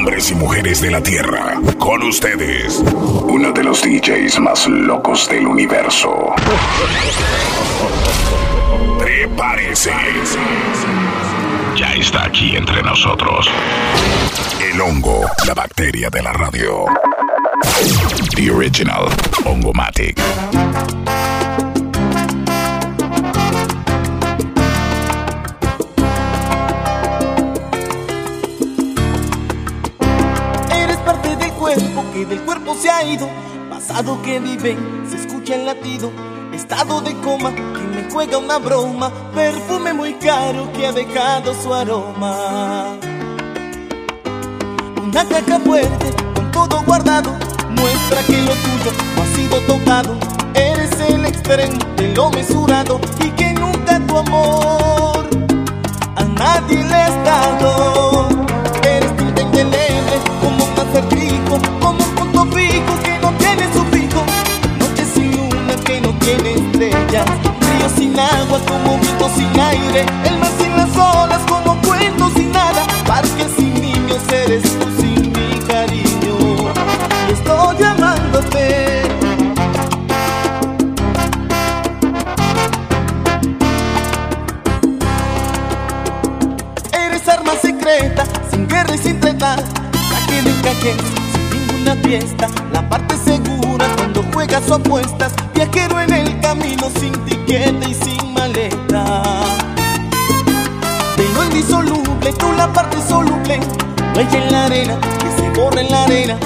Hombres y mujeres de la Tierra, con ustedes, uno de los DJs más locos del universo. Prepárese. Ya está aquí entre nosotros. El hongo, la bacteria de la radio. The original Hongomatic. Que del cuerpo se ha ido. Pasado que vive, se escucha el latido. Estado de coma que me juega una broma. Perfume muy caro que ha dejado su aroma. Una caja fuerte con todo guardado. Muestra que lo tuyo no ha sido tocado. Eres el extremo de lo mesurado. Y que nunca tu amor a nadie le has dado. Eres indeleble como sin agua como viento sin aire. El mar sin las olas como cuento sin nada. Parque sin niños eres tú sin mi cariño. Y estoy llamándote. Eres arma secreta, sin guerra y sin treta. La que sin ninguna fiesta. La parte segura cuando juegas o apuestas. Viajero en el camino sin tiquete y sin maleta. Tengo el disoluble, tú la parte soluble. Huella en la arena, que se borra en la arena.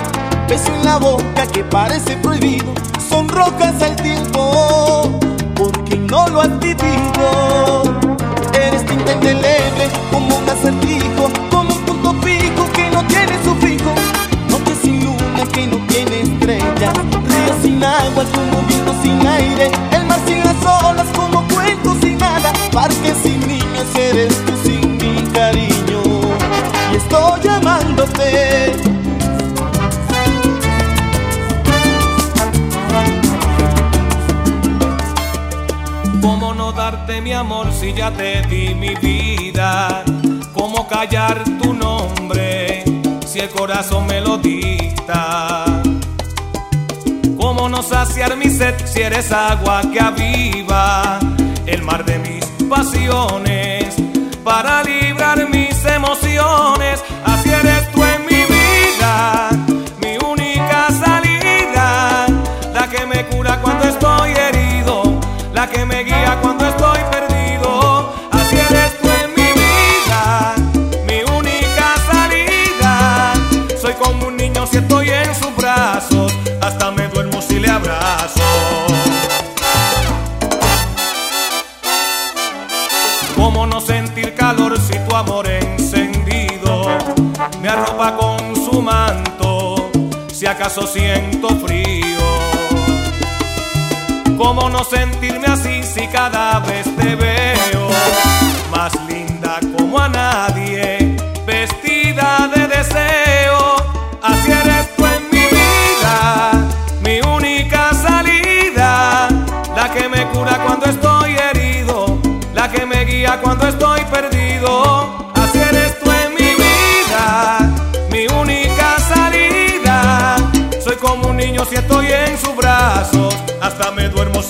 Beso en la boca que parece prohibido. Son rocas al tiempo, porque no lo has vivido. Eres tinta indeleble, como un acertijo, si ya te di mi vida? ¿Cómo callar tu nombre si el corazón me lo dicta? ¿Cómo no saciar mi sed si eres agua que aviva el mar de mis pasiones para Si acaso siento frío. ¿Cómo no sentirme así si cada vez te veo más linda como a nadie,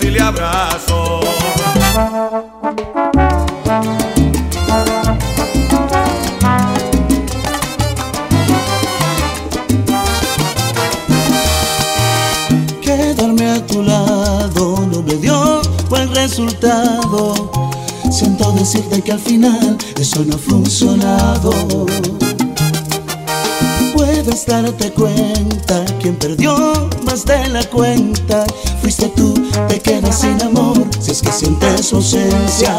si le abrazo. Quedarme a tu lado no me dio buen resultado. Siento decirte que al final eso no ha funcionado. Puedes darte cuenta, quien perdió más de la cuenta fuiste tú, te quedas sin amor si es que sientes su ausencia.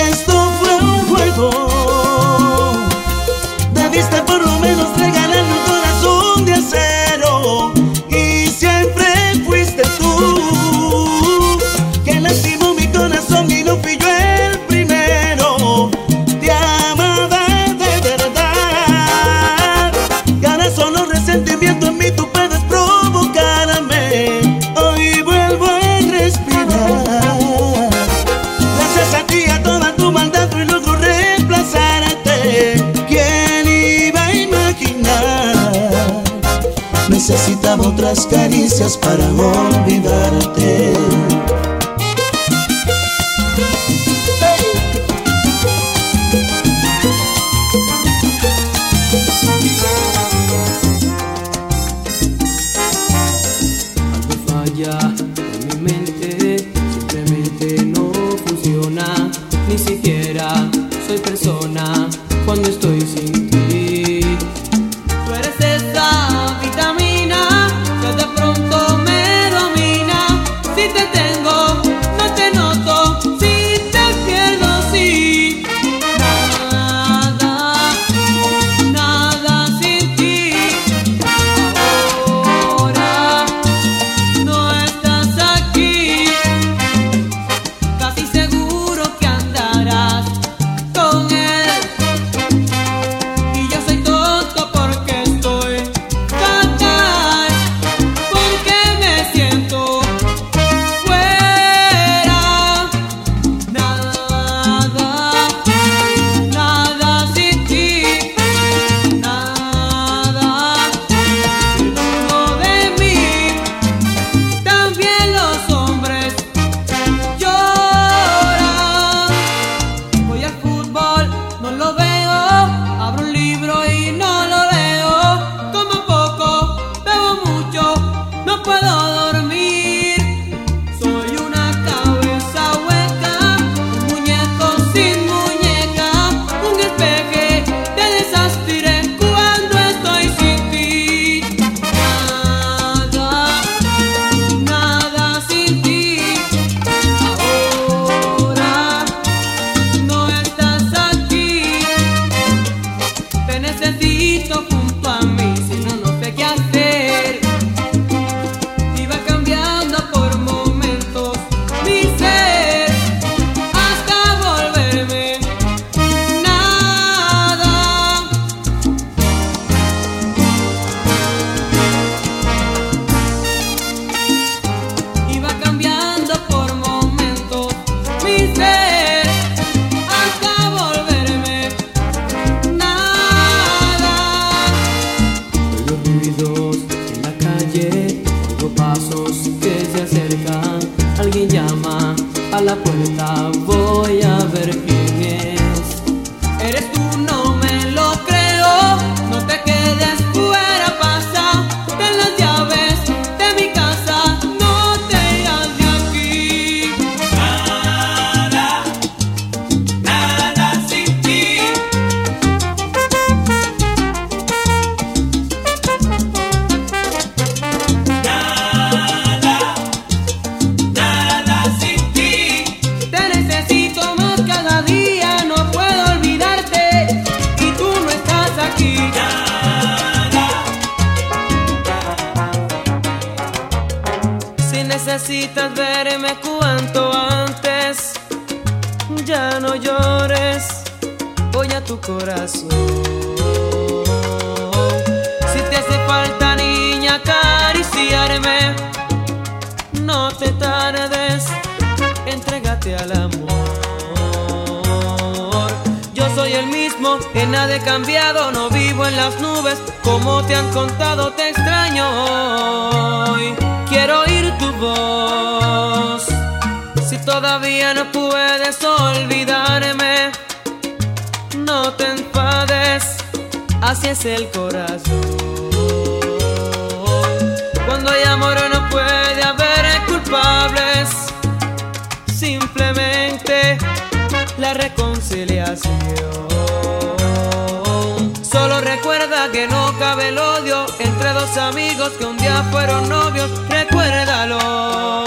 Caricias para olvidarte. Algo falla en mi mente, simplemente no funciona, ni siquiera soy persona cuando estoy sin ti. Tú eres esa. al amor. Yo soy el mismo, en nada he cambiado, no vivo en las nubes, como te han contado, te extraño. Quiero oír tu voz, si todavía no puedes olvidarme, no te enfades, así es el corazón. Cuando hay amor no puede haber culpables. La reconciliación. Solo recuerda que no cabe el odio entre dos amigos que un día fueron novios. Recuérdalo.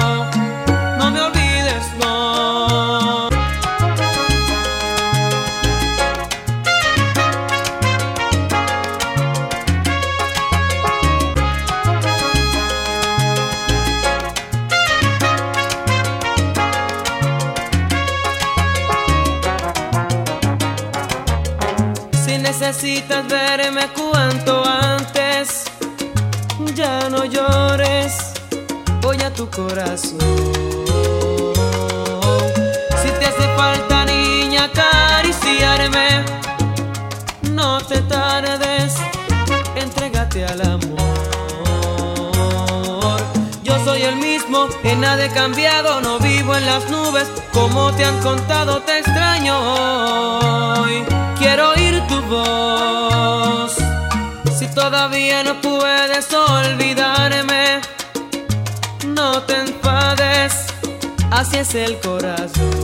Necesitas verme cuanto antes. Ya no llores, voy a tu corazón. Si te hace falta, niña, acariciarme, no te tardes, entrégate al amor. Yo soy el mismo, en nada he cambiado, no vivo en las nubes, como te han contado, te extraño. Quiero oír tu voz. Si todavía no puedes olvidarme, no te enfades, así es el corazón.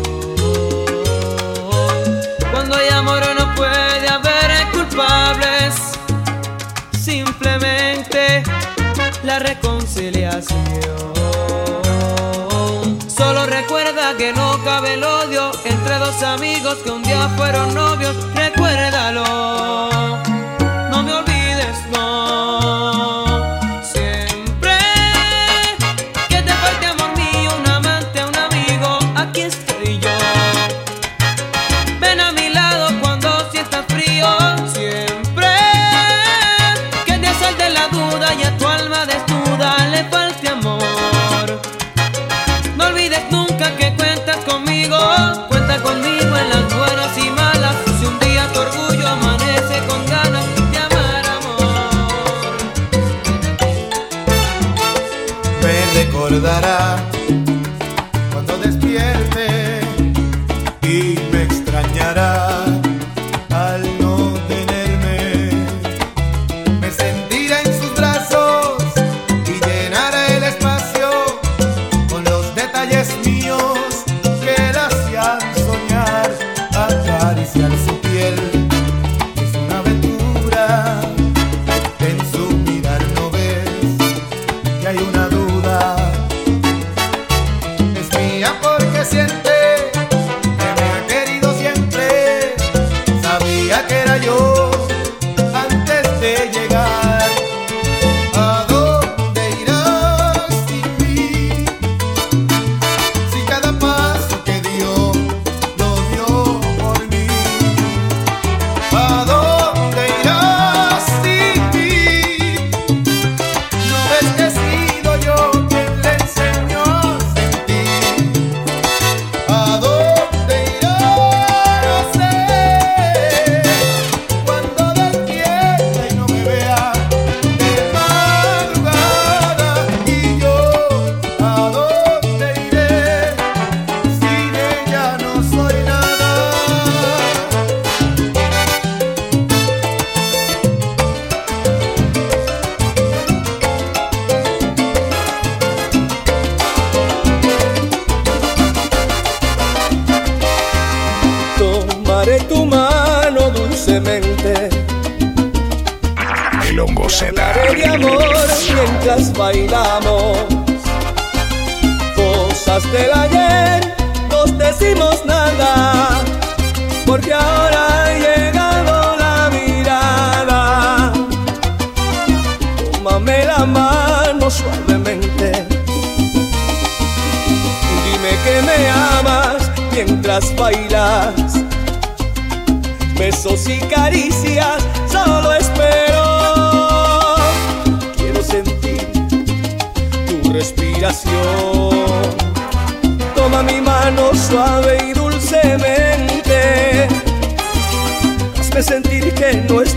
Cuando hay amor no puede haber culpables, simplemente la reconciliación. Solo recuerda que no cabe el odio entre dos amigos que un día fueron novios. Recuérdalo. Mientras bailamos. Cosas del ayer, nos decimos nada, porque ahora ha llegado la mirada. Tómame la mano suavemente. Dime que me amas mientras bailas. Besos y caricias, Toma mi mano suave y dulcemente. Hazme sentir que nuestro amor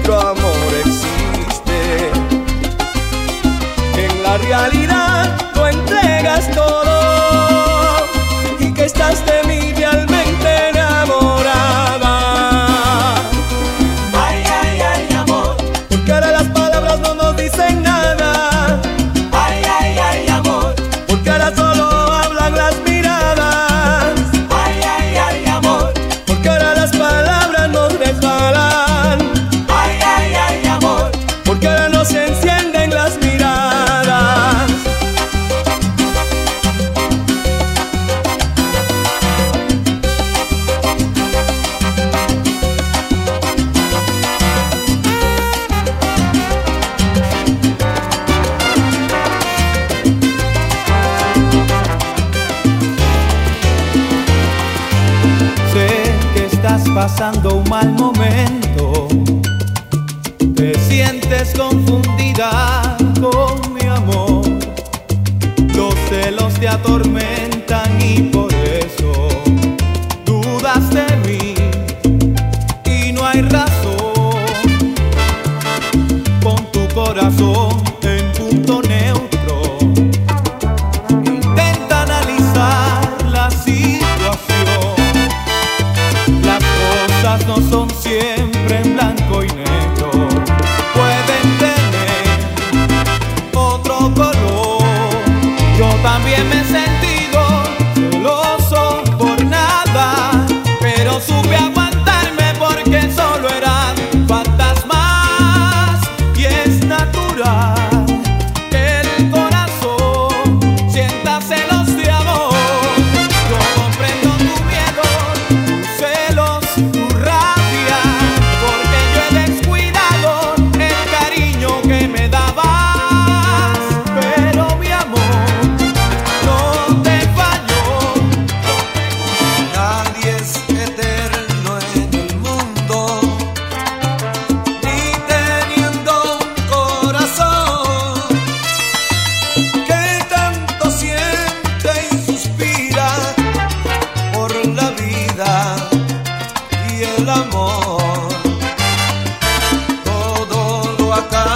Todo